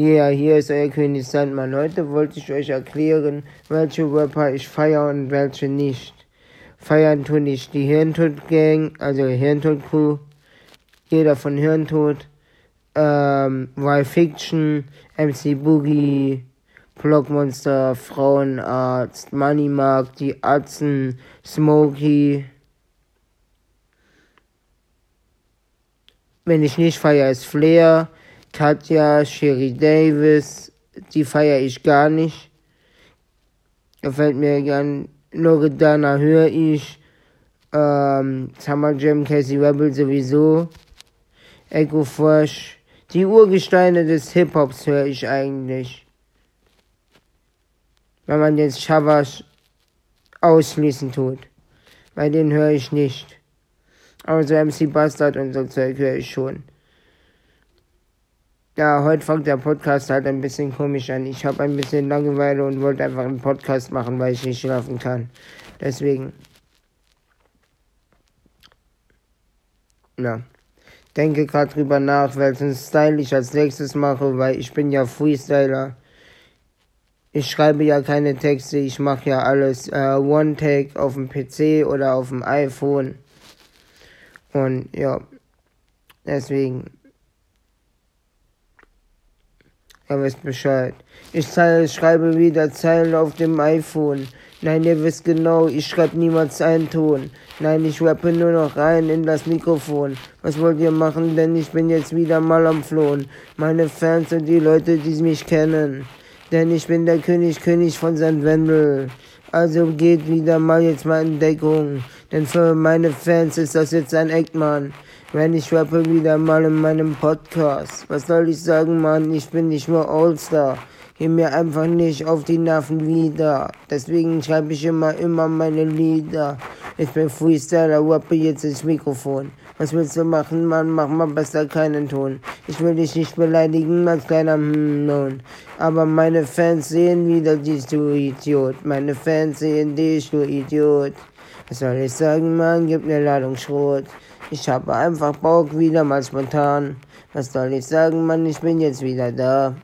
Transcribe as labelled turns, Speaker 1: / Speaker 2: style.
Speaker 1: Ja, hier ist euer König Sandmann. Heute wollte ich euch erklären, welche Rapper ich feiere und welche nicht. Feiern tue ich die Hirntod Gang, also Hirntod Crew, jeder von Hirntod, ähm, Y Fiction, MC Boogie, Blockmonster, Frauenarzt, Money Mark, die Atzen, Smokey. Wenn ich nicht feiere, ist Flair. Katja, Sherry Davis, die feiere ich gar nicht. Gefällt mir gern. Loredana höre ich. Ähm, Summer Jam, Casey Rebel sowieso. Echo Fresh. Die Urgesteine des Hip-Hops höre ich eigentlich. Wenn man jetzt Shavas ausschließen tut. Bei denen höre ich nicht. Aber so MC Bastard und so Zeug höre ich schon. Ja, heute fängt der Podcast halt ein bisschen komisch an. Ich habe ein bisschen Langeweile und wollte einfach einen Podcast machen, weil ich nicht schlafen kann. Deswegen. Ja. Denke gerade drüber nach, welchen Style ich als nächstes mache, weil ich bin ja Freestyler. Ich schreibe ja keine Texte, ich mache ja alles äh, One-Take auf dem PC oder auf dem iPhone. Und ja, deswegen. Ihr wisst Bescheid. Ich schreibe wieder Zeilen auf dem iPhone. Nein, ihr wisst genau, ich schreibe niemals einen Ton. Nein, ich rappe nur noch rein in das Mikrofon. Was wollt ihr machen, denn ich bin jetzt wieder mal am Flohen. Meine Fans und die Leute, die mich kennen. Denn ich bin der König, König von St. Wendel. Also geht wieder mal jetzt mal in Deckung. Denn für meine Fans ist das jetzt ein Eckmann wenn ich rappe wieder mal in meinem Podcast. Was soll ich sagen, Mann? Ich bin nicht nur Allstar. Geh mir einfach nicht auf die Nerven wieder. Deswegen schreibe ich immer, immer meine Lieder. Ich bin Freestyler, rappe jetzt ins Mikrofon. Was willst du machen, Mann? Mach mal besser keinen Ton. Ich will dich nicht beleidigen als kleiner hm, nun. Aber meine Fans sehen wieder dich, du Idiot. Meine Fans sehen dich, du Idiot. Was soll ich sagen, Mann? Gib mir Ladung Schrot. Ich habe einfach Bock wieder mal spontan. Was soll ich sagen, Mann? Ich bin jetzt wieder da.